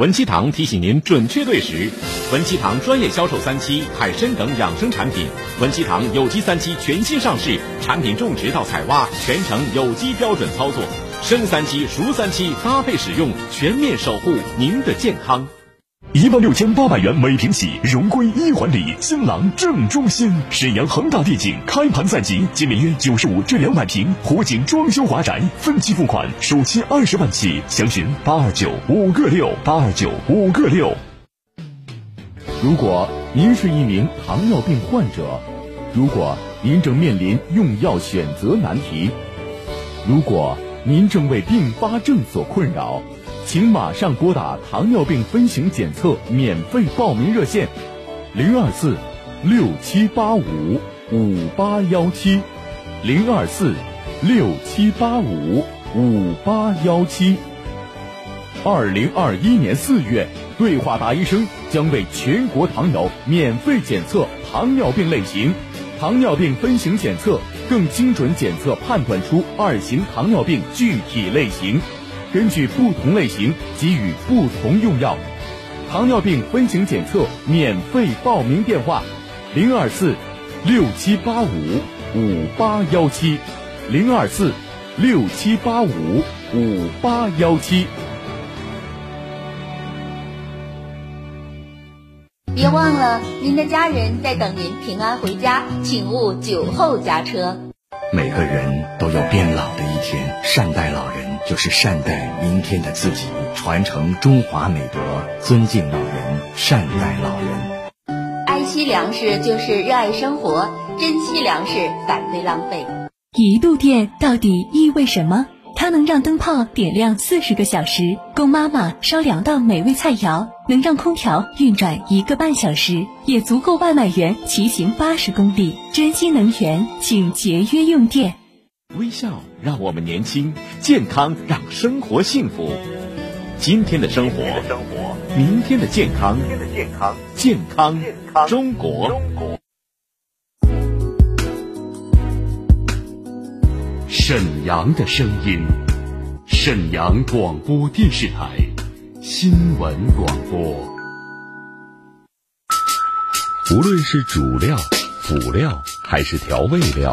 文七堂提醒您准确对时。文七堂专业销售三七、海参等养生产品。文七堂有机三七全新上市，产品种植到采挖全程有机标准操作，生三七、熟三七搭配使用，全面守护您的健康。一万六千八百元每平起，荣归一环里，新郎正中心。沈阳恒大地景开盘在即，仅面约九十五至两百平湖景装修华宅，分期付款，首期二十万起，详询八二九五个六八二九五个六。如果您是一名糖尿病患者，如果您正面临用药选择难题，如果您正为并发症所困扰。请马上拨打糖尿病分型检测免费报名热线：零二四六七八五五八幺七，零二四六七八五五八幺七。二零二一年四月，对话大医生将为全国糖友免费检测糖尿病类型，糖尿病分型检测更精准检测判断出二型糖尿病具体类型。根据不同类型给予不同用药，糖尿病分型检测免费报名电话：零二四六七八五五八幺七，零二四六七八五五八幺七。别忘了，您的家人在等您平安回家，请勿酒后驾车。每个人都有变老的一天，善待老人。就是善待明天的自己，传承中华美德，尊敬老人，善待老人。爱惜粮食就是热爱生活，珍惜粮食，反对浪费。一度电到底意味什么？它能让灯泡点亮四十个小时，供妈妈烧两道美味菜肴；能让空调运转一个半小时，也足够外卖员骑行八十公里。珍惜能源，请节约用电。微笑让我们年轻，健康让生活幸福。今天的生活，明天的健康，健康中国。沈阳的声音，沈阳广播电视台新闻广播。无论是主料、辅料还是调味料。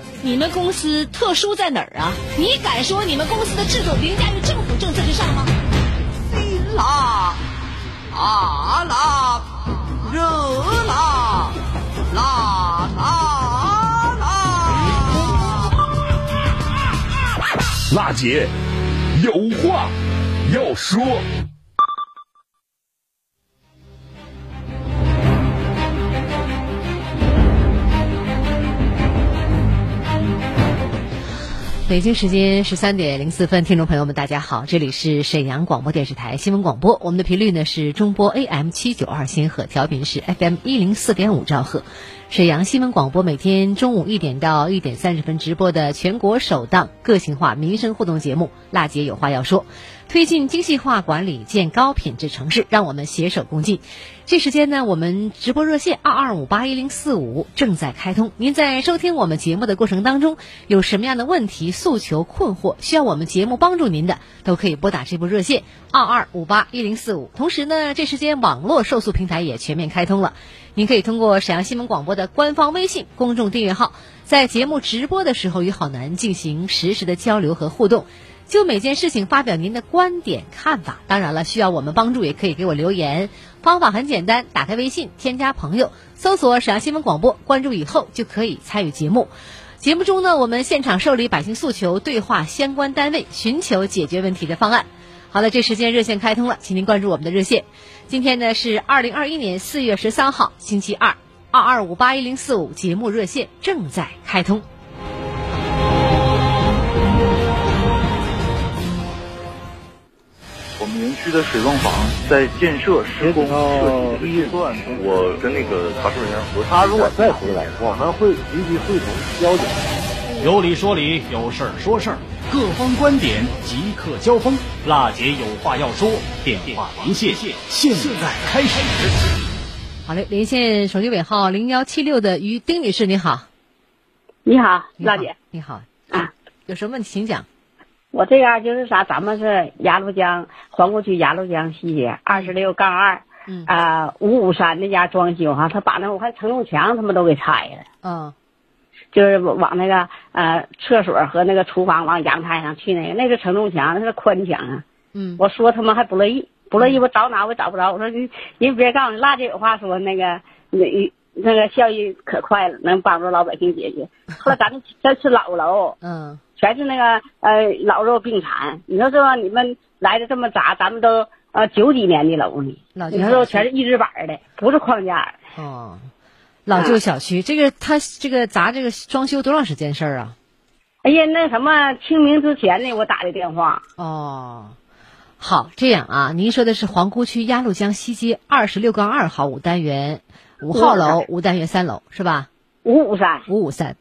你们公司特殊在哪儿啊？你敢说你们公司的制度凌驾于政府政策之上吗？辣，啊辣，热辣，辣辣辣！辣姐有话要说。北京时间十三点零四分，听众朋友们，大家好，这里是沈阳广播电视台新闻广播，我们的频率呢是中波 AM 七九二千赫，调频是 FM 一零四点五兆赫。沈阳新闻广播每天中午一点到一点三十分直播的全国首档个性化民生互动节目《辣姐有话要说》，推进精细化管理，建高品质城市，让我们携手共进。这时间呢，我们直播热线二二五八一零四五正在开通。您在收听我们节目的过程当中，有什么样的问题、诉求、困惑，需要我们节目帮助您的，都可以拨打这部热线二二五八一零四五。同时呢，这时间网络受诉平台也全面开通了。您可以通过沈阳新闻广播的官方微信公众订阅号，在节目直播的时候与好男进行实时的交流和互动，就每件事情发表您的观点看法。当然了，需要我们帮助也可以给我留言，方法很简单，打开微信，添加朋友，搜索沈阳新闻广播，关注以后就可以参与节目。节目中呢，我们现场受理百姓诉求，对话相关单位，寻求解决问题的方案。好了，这时间热线开通了，请您关注我们的热线。今天呢是二零二一年四月十三号，星期二，二二五八一零四五节目热线正在开通。园区的水泵房在建设施工设计预算，我跟那个查收人员核他如果再回来，我们会立即会同交警。有理说理，有事儿说事儿，各方观点即刻交锋。辣姐有话要说，电话连线现在开始。好嘞，连线手机尾号零幺七六的于丁女士，你好。你好，辣姐。你好啊，有什么问题请讲。我这样就是啥，咱们是鸭绿江皇姑区鸭绿江西街二十六杠二，嗯。啊五五三那家装修哈，他把那我看承重墙他们都给拆了，嗯，就是往那个呃厕所和那个厨房往阳台上去那个，那是承重墙，那是宽墙啊，嗯，我说他们还不乐意，不乐意我找哪我也找不着，我说你人别告诉你，辣姐有话说，那个那那个效益可快了，能帮助老百姓解决。后来咱们这是老楼，嗯。全是那个呃老弱病残，你说这你们来的这么杂，咱们都呃九几年的楼呢，你说全是一字板的，不是框架的。哦，老旧小区，这个他这个砸这个装修多长时间事儿啊？哎呀，那什么清明之前呢，我打的电话。哦，好，这样啊，您说的是皇姑区鸭绿江西街二十六杠二号五单元五号楼五单元三楼是吧？五五三五五三。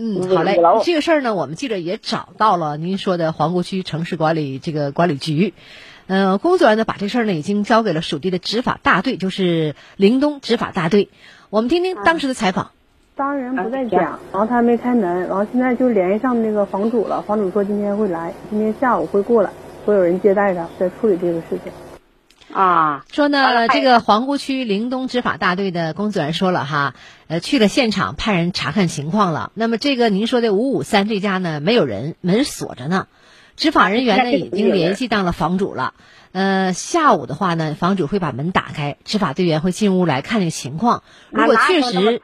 嗯，好嘞。这个事儿呢，我们记者也找到了您说的皇姑区城市管理这个管理局，呃，工作人员呢把这事儿呢已经交给了属地的执法大队，就是陵东执法大队。我们听听当时的采访。当事人不在家，然后他还没开门，然后现在就联系上那个房主了，房主说今天会来，今天下午会过来，会有人接待他，在处理这个事情。啊，说呢，这个皇姑区陵东执法大队的工作人员说了哈，呃，去了现场派人查看情况了。那么这个您说的五五三这家呢，没有人，门锁着呢。执法人员呢已经联系到了房主了。呃，下午的话呢，房主会把门打开，执法队员会进屋来看这个情况。如果确实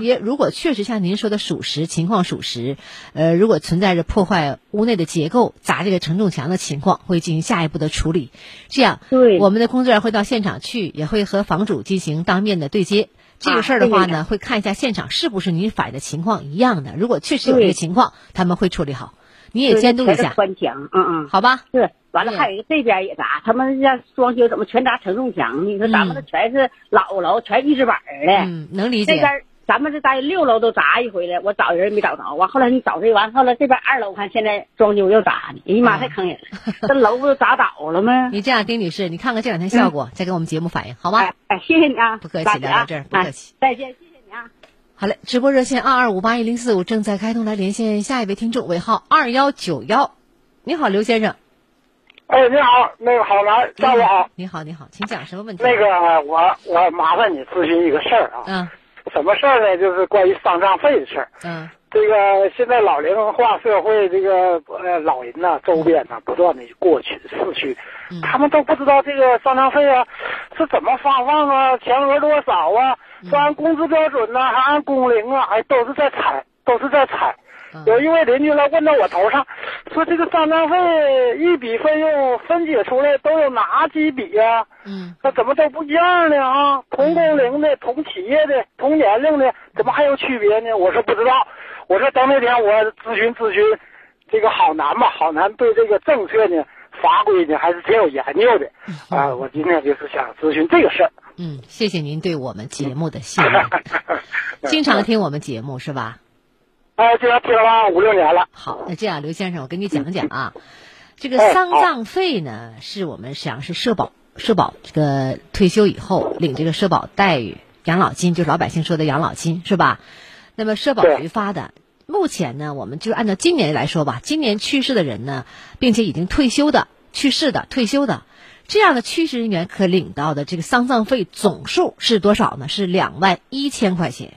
也如果确实像您说的属实，情况属实，呃，如果存在着破坏屋内的结构、砸这个承重墙的情况，会进行下一步的处理。这样，对，我们的工作人员会到现场去，也会和房主进行当面的对接。这个事儿的话呢，会看一下现场是不是您反映的情况一样的。如果确实有这个情况，他们会处理好。你也监督一下。宽墙，嗯嗯，好吧。是，完了还有一个这边也砸，他们家装修怎么全砸承重墙？你说咱们这全是老楼，全一字板的。嗯，能理解。这边咱们这单元六楼都砸一回了，我找人没找着。完后来你找谁完？后来这边二楼我看现在装修又砸呢，哎呀妈，太坑人了！这楼不都砸倒了吗？你这样，丁女士，你看看这两天效果，再给我们节目反映，好吗？哎，谢谢你啊，不客气，聊到这儿，不客气，再见。好嘞，直播热线二二五八一零四五正在开通，来连线下一位听众，尾号二幺九幺。你好，刘先生。哎，你好，那个好男，下午好。你好，你好，请讲什么问题？那个，我我麻烦你咨询一个事儿啊。嗯。什么事儿呢？就是关于丧葬费的事儿。嗯。这个现在老龄化社会，这个呃老人呐，周边呐，不断的过去逝去，他们都不知道这个丧葬费啊是怎么发放啊，全额多少啊，是按工资标准呢，还按工龄啊，还都是在猜，都是在猜。有一位邻居来问到我头上，说这个丧葬费一笔费用分解出来都有哪几笔呀？嗯，那怎么都不一样呢？啊，同工龄的、同企业的、同年龄的，怎么还有区别呢？我说不知道。我说到那天我咨询咨询这个好男吧，好男对这个政策呢、法规呢还是挺有研究的啊。我今天就是想咨询这个事儿。嗯，谢谢您对我们节目的信任。经常听我们节目是吧？哎，这听了五六年了。好，那这样，刘先生，我跟你讲讲啊，这个丧葬费呢，是我们沈阳市社保社保这个退休以后领这个社保待遇养老金，就是老百姓说的养老金，是吧？那么社保局发的，目前呢，我们就按照今年来说吧，今年去世的人呢，并且已经退休的、去世的、退休的这样的去世人员可领到的这个丧葬费总数是多少呢？是两万一千块钱。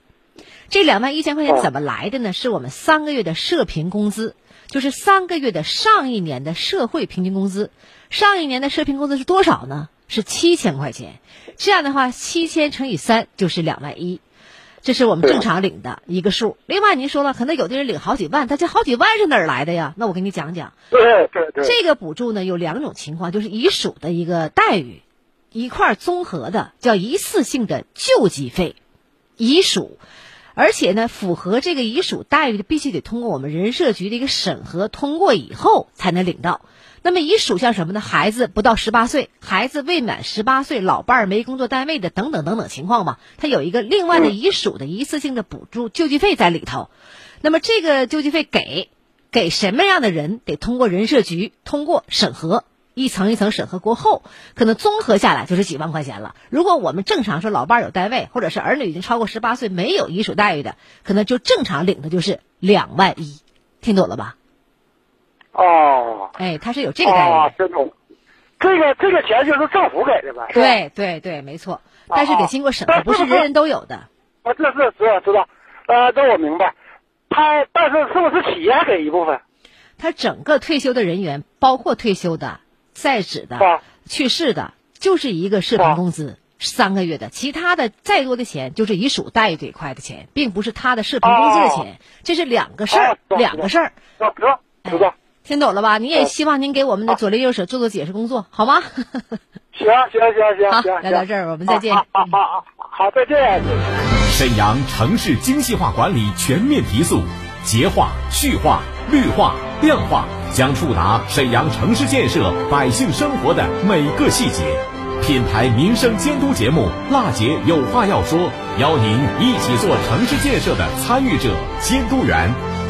这两万一千块钱怎么来的呢？是我们三个月的社平工资，就是三个月的上一年的社会平均工资。上一年的社平工资是多少呢？是七千块钱。这样的话，七千乘以三就是两万一，这是我们正常领的一个数。另外，您说了，可能有的人领好几万，他这好几万是哪儿来的呀？那我给你讲讲。对对对。这个补助呢有两种情况，就是遗属的一个待遇，一块综合的叫一次性的救济费，遗属。而且呢，符合这个遗属待遇的，必须得通过我们人社局的一个审核通过以后才能领到。那么遗属像什么呢？孩子不到十八岁，孩子未满十八岁，老伴儿没工作单位的等等等等情况嘛，他有一个另外的遗属的一次性的补助救济费在里头。那么这个救济费给给什么样的人，得通过人社局通过审核。一层一层审核过后，可能综合下来就是几万块钱了。如果我们正常说老伴儿有单位，或者是儿女已经超过十八岁没有遗属待遇的，可能就正常领的就是两万一，听懂了吧？哦，哎，他是有这个待遇。啊，听懂。这个这个钱就是政府给的呗？对对对，没错。但是得经过审核，不是人人都有的。啊，这是知道知道，呃，这我明白。他但是是不是企业给一部分？他整个退休的人员，包括退休的。在职的、去世的，就是一个视频工资三个月的，其他的再多的钱就是遗属待遇这一块的钱，并不是他的视频工资的钱，这是两个事儿，两个事儿。知道，听懂了吧？你也希望您给我们的左邻右舍做做解释工作，好吗？行行行行，好，聊到这儿，我们再见。好好好，好，再见。沈阳城市精细化管理全面提速，洁化、序化、绿化、量化。将触达沈阳城市建设百姓生活的每个细节，品牌民生监督节目《辣姐有话要说》，邀您一起做城市建设的参与者、监督员。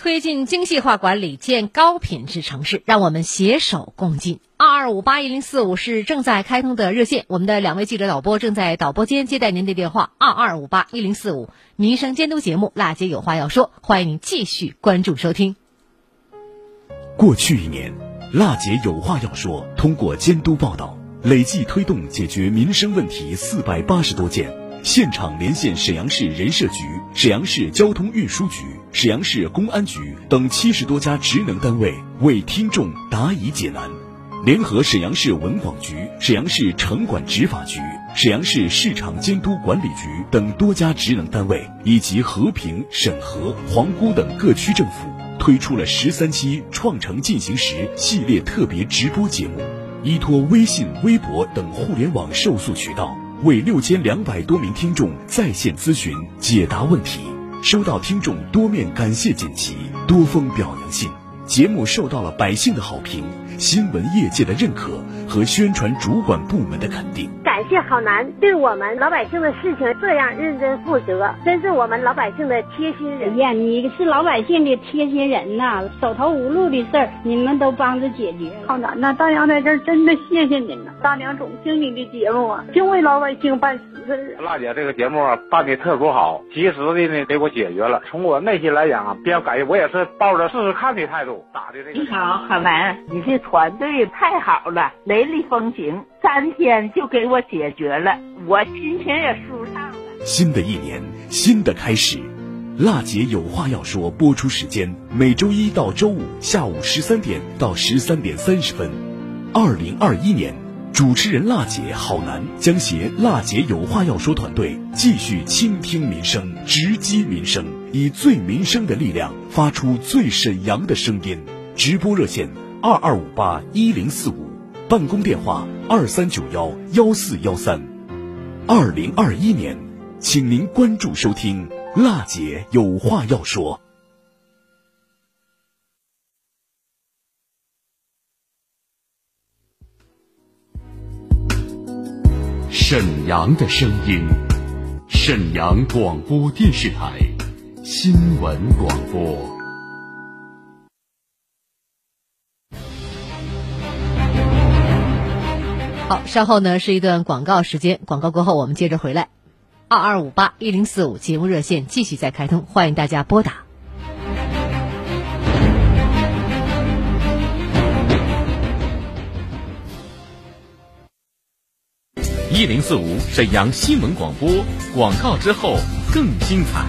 推进精细化管理，建高品质城市，让我们携手共进。二二五八一零四五是正在开通的热线，我们的两位记者导播正在导播间接待您的电话。二二五八一零四五民生监督节目《辣姐有话要说》，欢迎您继续关注收听。过去一年，辣姐有话要说。通过监督报道，累计推动解决民生问题四百八十多件，现场连线沈阳市人社局、沈阳市交通运输局、沈阳市公安局等七十多家职能单位，为听众答疑解难。联合沈阳市文广局、沈阳市城管执法局、沈阳市市场监督管理局等多家职能单位，以及和平、沈河、皇姑等各区政府。推出了十三期“创城进行时”系列特别直播节目，依托微信、微博等互联网受诉渠道，为六千两百多名听众在线咨询解答问题，收到听众多面感谢锦旗、多封表扬信，节目受到了百姓的好评、新闻业界的认可和宣传主管部门的肯定。感谢郝楠对我们老百姓的事情这样认真负责，真是我们老百姓的贴心人。哎呀，你是老百姓的贴心人呐！手头无路的事儿，你们都帮着解决。郝楠呐，大娘在这儿真的谢谢您呐！大娘总听你的节目啊，就为老百姓办实事。辣姐这个节目办的特别好，及时的呢给我解决了。从我内心来讲啊，比较感谢，我也是抱着试试看的态度打的这个。你好，郝楠，你这团队太好了，雷厉风行。三天就给我解决了，我心情也舒畅了。新的一年，新的开始，辣姐有话要说。播出时间每周一到周五下午十三点到十三点三十分。二零二一年，主持人辣姐郝楠将携辣姐有话要说团队继续倾听民生，直击民生，以最民生的力量发出最沈阳的声音。直播热线二二五八一零四五，办公电话。二三九幺幺四幺三，二零二一年，请您关注收听。辣姐有话要说。沈阳的声音，沈阳广播电视台新闻广播。好，稍后呢是一段广告时间，广告过后我们接着回来。二二五八一零四五节目热线继续在开通，欢迎大家拨打。一零四五沈阳新闻广播，广告之后更精彩。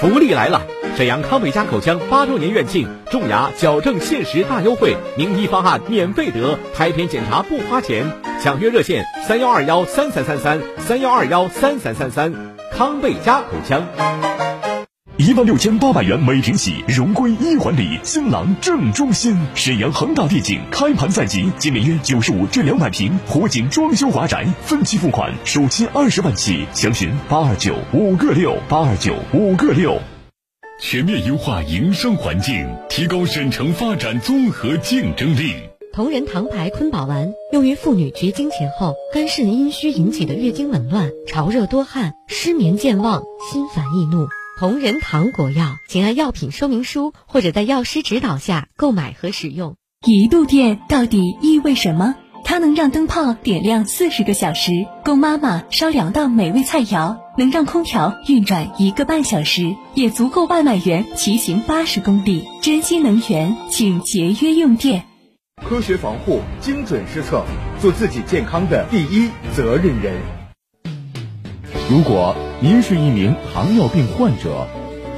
福利来了！沈阳康贝佳口腔八周年院庆，种牙矫正限时大优惠，名医方案免费得，拍片检查不花钱。抢约热线：三幺二幺三三三三三幺二幺三三三三。康贝佳口腔。一万六千八百元每平起，荣归一环里，新郎正中心。沈阳恒大地景开盘在即，今年约九十五至两百平湖景装修华宅，分期付款，首期二十万起，详询八二九五个六八二九五个六。全面优化营商环境，提高省城发展综合竞争力。同仁堂牌坤宝丸用于妇女绝经前后肝肾阴虚引起的月经紊乱、潮热多汗、失眠健忘、心烦易怒。同仁堂国药，请按药品说明书或者在药师指导下购买和使用。一度电到底意味什么？它能让灯泡点亮四十个小时，供妈妈烧两道美味菜肴；能让空调运转一个半小时，也足够外卖员骑行八十公里。珍惜能源，请节约用电。科学防护，精准施策，做自己健康的第一责任人。如果您是一名糖尿病患者，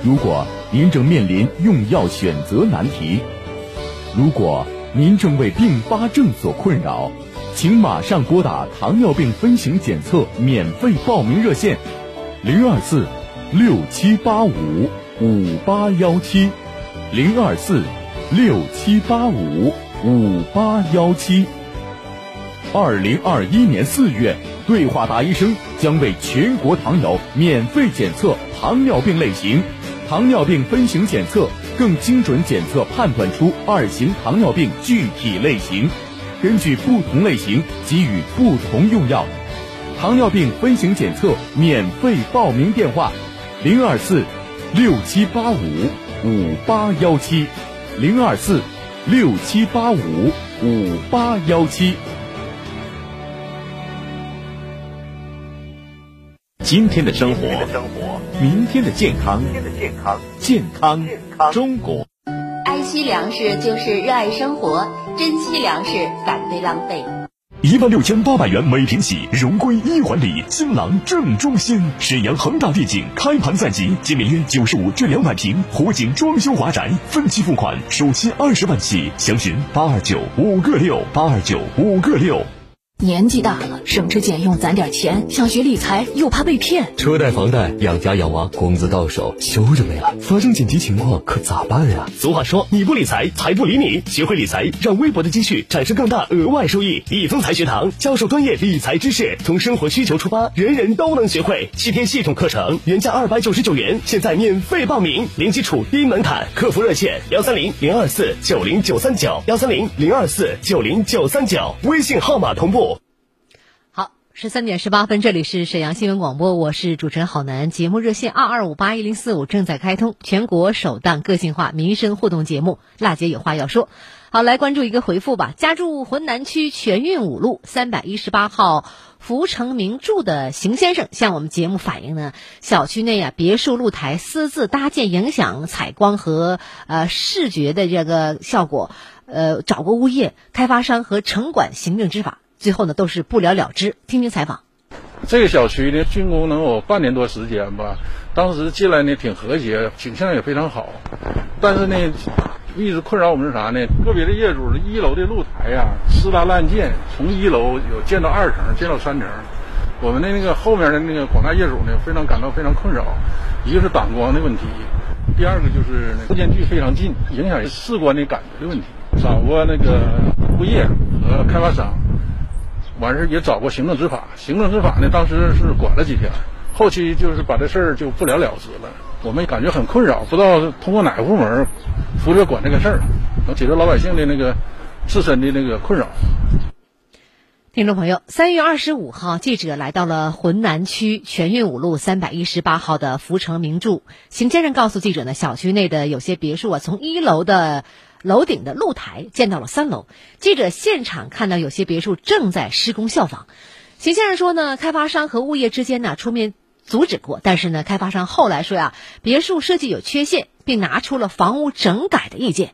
如果您正面临用药选择难题，如果您正为并发症所困扰，请马上拨打糖尿病分型检测免费报名热线：零二四六七八五五八幺七，零二四六七八五五八幺七。二零二一年四月，对话大医生将为全国糖友免费检测糖尿病类型，糖尿病分型检测更精准检测判断出二型糖尿病具体类型，根据不同类型给予不同用药。糖尿病分型检测免费报名电话：零二四六七八五五八幺七，零二四六七八五五八幺七。今天的生活，明天的健康，健康健康中国。爱惜粮食就是热爱生活，珍惜粮食，反对浪费。一万六千八百元每平起，荣归一环里，新郎正中心。沈阳恒大地景开盘在即，今年约九十五至两百平湖景装修华宅，分期付款，首期二十万起，详询八二九五个六八二九五个六。年纪大了，省吃俭用攒点钱，想学理财又怕被骗。车贷、房贷，养家养娃，工资到手，休着没了。发生紧急情况可咋办呀？俗话说，你不理财，财不理你。学会理财，让微薄的积蓄产生更大额外收益。易丰财学堂教授专业理财知识，从生活需求出发，人人都能学会。七天系统课程，原价二百九十九元，现在免费报名，零基础低门槛。客服热线：幺三零零二四九零九三九，幺三零零二四九零九三九。微信号码同步。十三点十八分，这里是沈阳新闻广播，我是主持人郝楠。节目热线二二五八一零四五正在开通，全国首档个性化民生互动节目。辣姐有话要说，好来关注一个回复吧。家住浑南区全运五路三百一十八号福成名著的邢先生向我们节目反映呢，小区内啊别墅露台私自搭建，影响采光和呃视觉的这个效果，呃找过物业、开发商和城管行政执法。最后呢，都是不了了之。听听采访。这个小区呢，竣工能有半年多时间吧。当时进来呢，挺和谐，景象也非常好。但是呢，一直困扰我们是啥呢？个别的业主，一楼的露台呀，私搭滥建，从一楼有建到二层，建到三层。我们的那个后面的那个广大业主呢，非常感到非常困扰。一个是挡光的问题，第二个就是那间距非常近，影响视观的感觉的问题。找过那个物业和开发商。完事也找过行政执法，行政执法呢，当时是管了几天，后期就是把这事儿就不了了之了。我们感觉很困扰，不知道通过哪个部门负责管这个事儿，能解决老百姓的那个自身的那个困扰。听众朋友，三月二十五号，记者来到了浑南区全运五路三百一十八号的福成名著。邢先生告诉记者呢，小区内的有些别墅啊，从一楼的楼顶的露台建到了三楼。记者现场看到有些别墅正在施工效仿。邢先生说呢，开发商和物业之间呢出面阻止过，但是呢，开发商后来说呀，别墅设计有缺陷，并拿出了房屋整改的意见。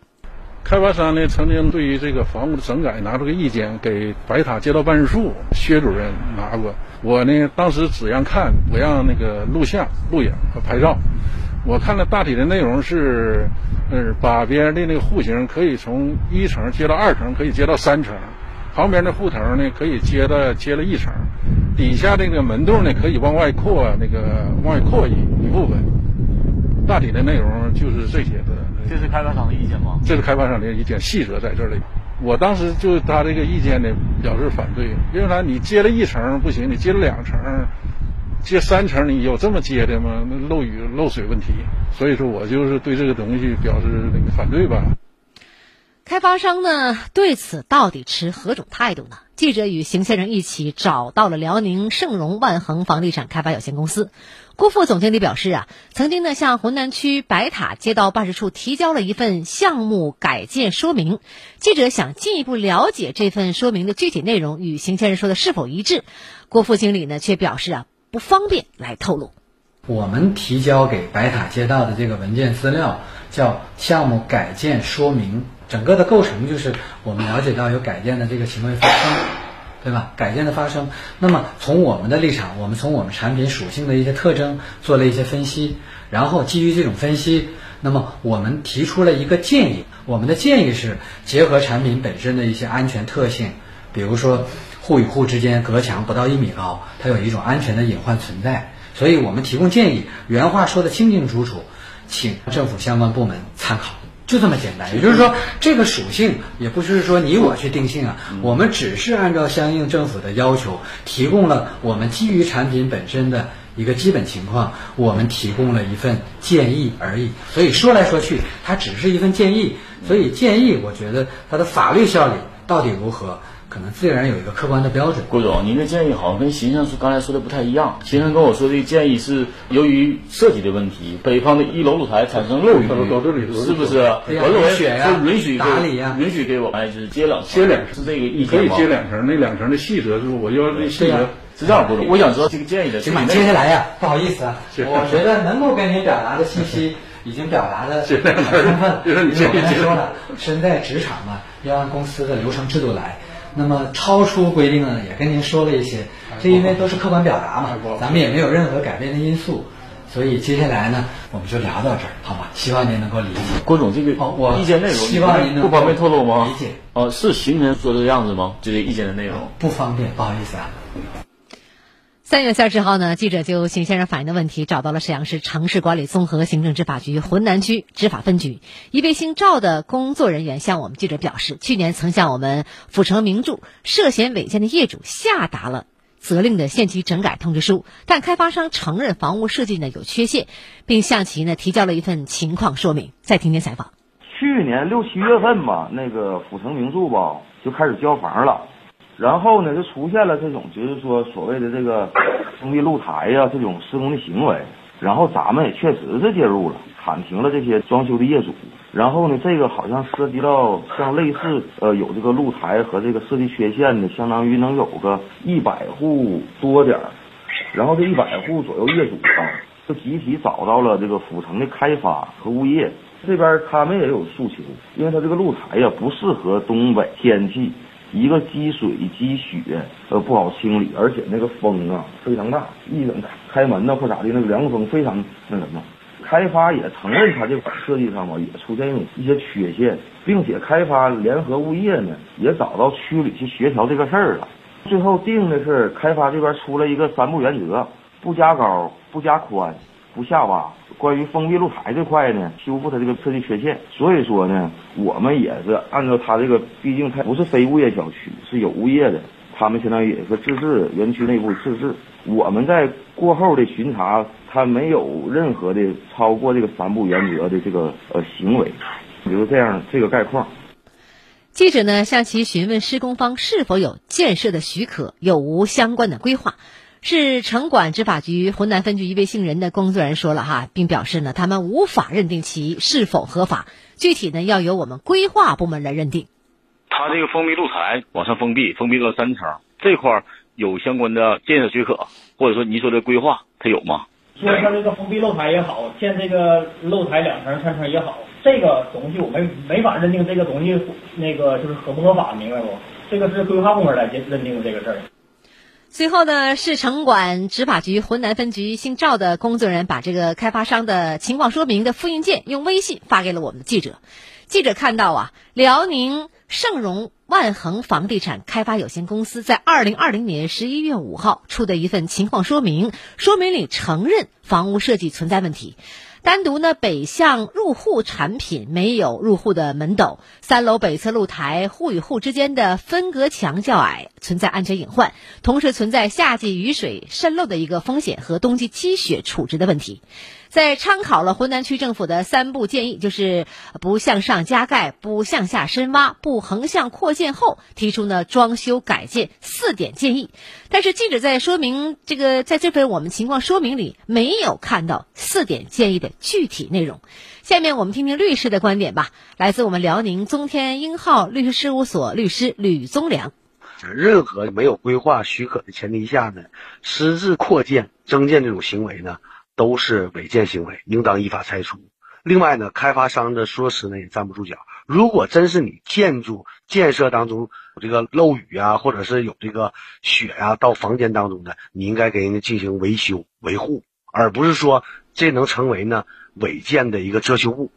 开发商呢，曾经对于这个房屋的整改拿出个意见，给白塔街道办事处薛主任拿过。我呢，当时只让看，不让那个录像、录影和拍照。我看了大体的内容是，呃，把边的那个户型可以从一层接到二层，可以接到三层；旁边的户头呢，可以接到接了一层；底下这个门洞呢，可以往外扩，那个往外扩一一部分。大体的内容就是这些的。这是开发商的意见吗？这是开发商的意见，细则在这里。我当时就他这个意见呢，表示反对。因为啥？你接了一层不行，你接了两层，接三层，你有这么接的吗？那漏雨漏水问题。所以说我就是对这个东西表示那个反对吧。开发商呢对此到底持何种态度呢？记者与邢先生一起找到了辽宁盛荣万恒房地产开发有限公司。郭副总经理表示啊，曾经呢向浑南区白塔街道办事处提交了一份项目改建说明。记者想进一步了解这份说明的具体内容与邢先生说的是否一致，郭副经理呢却表示啊不方便来透露。我们提交给白塔街道的这个文件资料叫项目改建说明。整个的构成就是我们了解到有改建的这个行为发生，对吧？改建的发生，那么从我们的立场，我们从我们产品属性的一些特征做了一些分析，然后基于这种分析，那么我们提出了一个建议。我们的建议是结合产品本身的一些安全特性，比如说户与户之间隔墙不到一米高，它有一种安全的隐患存在，所以我们提供建议。原话说的清清楚楚，请政府相关部门参考。就这么简单，也就是说，这个属性也不是说你我去定性啊，我们只是按照相应政府的要求，提供了我们基于产品本身的一个基本情况，我们提供了一份建议而已。所以说来说去，它只是一份建议。所以建议，我觉得它的法律效力到底如何？可能自然有一个客观的标准。郭总，您的建议好像跟邢先生刚才说的不太一样。邢先生跟我说的建议是由于设计的问题，北方的一楼露台产生漏雨，是不是？我认为是允许打理呀，允许给我们就是接两接两是这个意见可以接两层，那两层的细则是我要那细则是这样，郭总，我想知道这个建议的。行吧，接下来呀，不好意思啊，我觉得能够跟您表达的信息已经表达的 很充分。因为我刚才说了，身在职场嘛，要按公司的流程制度来。那么超出规定呢，也跟您说了一些，这因为都是客观表达嘛，咱们也没有任何改变的因素，所以接下来呢，我们就聊到这儿，好吧？希望您能够理解。郭总，这个我意见内容，希望您能不方便透露吗？理解。哦，是行人说的样子吗？这些意见的内容不方便，不好意思啊。三月三十号呢，记者就邢先生反映的问题找到了沈阳市城市管理综合行政执法局浑南区执法分局一位姓赵的工作人员向我们记者表示，去年曾向我们阜成名著涉嫌违建的业主下达了责令的限期整改通知书，但开发商承认房屋设计呢有缺陷，并向其呢提交了一份情况说明。再听听采访。去年六七月份吧，那个阜成名著吧就开始交房了。然后呢，就出现了这种，就是说所谓的这个 封闭露台呀这种施工的行为。然后咱们也确实是介入了，喊停了这些装修的业主。然后呢，这个好像涉及到像类似呃有这个露台和这个设计缺陷的，相当于能有个一百户多点儿。然后这一百户左右业主啊，就集体找到了这个府城的开发和物业这边，他们也有诉求，因为他这个露台呀不适合东北天气。一个积水积雪，呃不好清理，而且那个风啊非常大，一整开门呢或咋的，那个凉风非常那什么。开发也承认他这块设计上吧也出现一些缺陷，并且开发联合物业呢也找到区里去协调这个事儿了。最后定的是开发这边出了一个三不原则：不加高，不加宽，不下吧。关于封闭露台这块呢，修复它这个设计缺陷，所以说呢，我们也是按照它这个，毕竟它不是非物业小区，是有物业的，他们相当于也是自治园区内部自治。我们在过后的巡查，它没有任何的超过这个三不原则的这个呃行为，比如这样这个概况。记者呢向其询问施工方是否有建设的许可，有无相关的规划。市城管执法局浑南分局一位姓任的工作人员说了哈，并表示呢，他们无法认定其是否合法，具体呢要由我们规划部门来认定。他这个封闭露台往上封闭，封闭到三层，这块有相关的建设许可，或者说你说的规划，它有吗？说它这个封闭露台也好，建这个露台两层、三层也好，这个东西我们没法认定这个东西那个就是合不合法，明白不？这个是规划部门来认定的这个事儿。随后呢，市城管执法局浑南分局姓赵的工作人员把这个开发商的情况说明的复印件用微信发给了我们的记者。记者看到啊，辽宁盛荣万恒房地产开发有限公司在二零二零年十一月五号出的一份情况说明，说明里承认房屋设计存在问题。单独呢，北向入户产品没有入户的门斗，三楼北侧露台户与户之间的分隔墙较矮，存在安全隐患，同时存在夏季雨水渗漏的一个风险和冬季积雪储值的问题。在参考了浑南区政府的三步建议，就是不向上加盖、不向下深挖、不横向扩建后，提出呢装修改建四点建议。但是记者在说明这个在这份我们情况说明里没有看到四点建议的具体内容。下面我们听听律师的观点吧，来自我们辽宁宗天英浩律师事务所律师吕宗良。任何没有规划许可的前提下呢，私自扩建、增建这种行为呢？都是违建行为，应当依法拆除。另外呢，开发商的说辞呢也站不住脚。如果真是你建筑建设当中有这个漏雨啊，或者是有这个雪啊到房间当中的，你应该给人家进行维修维护，而不是说这能成为呢违建的一个遮羞布。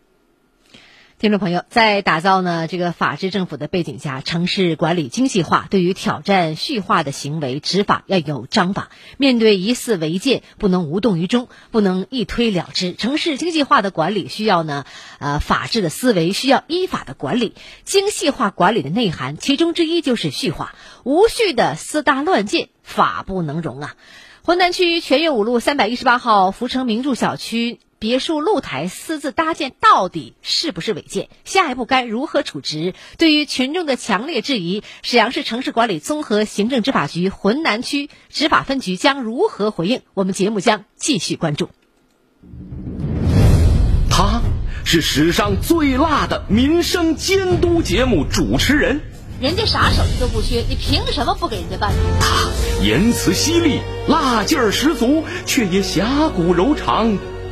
听众朋友，在打造呢这个法治政府的背景下，城市管理精细化，对于挑战序化的行为执法要有章法。面对疑似违建，不能无动于衷，不能一推了之。城市精细化的管理需要呢，呃，法治的思维需要依法的管理。精细化管理的内涵，其中之一就是序化。无序的私搭乱建，法不能容啊！浑南区全岳五路三百一十八号福成名著小区。别墅露台私自搭建到底是不是违建？下一步该如何处置？对于群众的强烈质疑，沈阳市城市管理综合行政执法局浑南区执法分局将如何回应？我们节目将继续关注。他是史上最辣的民生监督节目主持人，人家啥手艺都不缺，你凭什么不给人家办？他言辞犀利，辣劲儿十足，却也侠骨柔肠。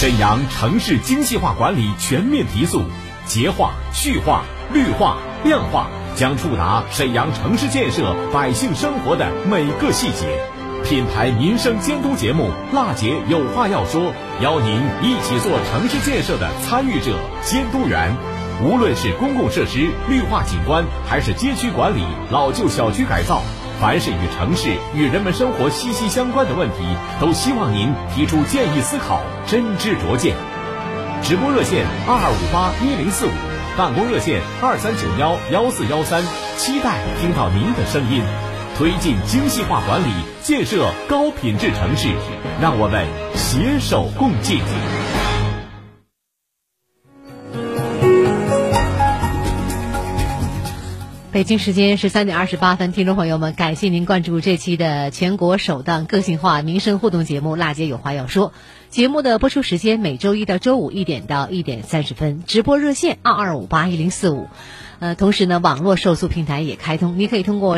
沈阳城市精细化管理全面提速，洁化、序化、绿化、量化将触达沈阳城市建设百姓生活的每个细节。品牌民生监督节目《辣姐有话要说》，邀您一起做城市建设的参与者、监督员。无论是公共设施绿化景观，还是街区管理、老旧小区改造。凡是与城市、与人们生活息息相关的问题，都希望您提出建议思考，真知灼见。直播热线二二五八一零四五，办公热线二三九幺幺四幺三，期待听到您的声音。推进精细化管理，建设高品质城市，让我们携手共进。北京时间十三点二十八分，听众朋友们，感谢您关注这期的全国首档个性化民生互动节目《辣姐有话要说》。节目的播出时间每周一到周五一点到一点三十分，直播热线二二五八一零四五。呃，同时呢，网络受诉平台也开通，你可以通过。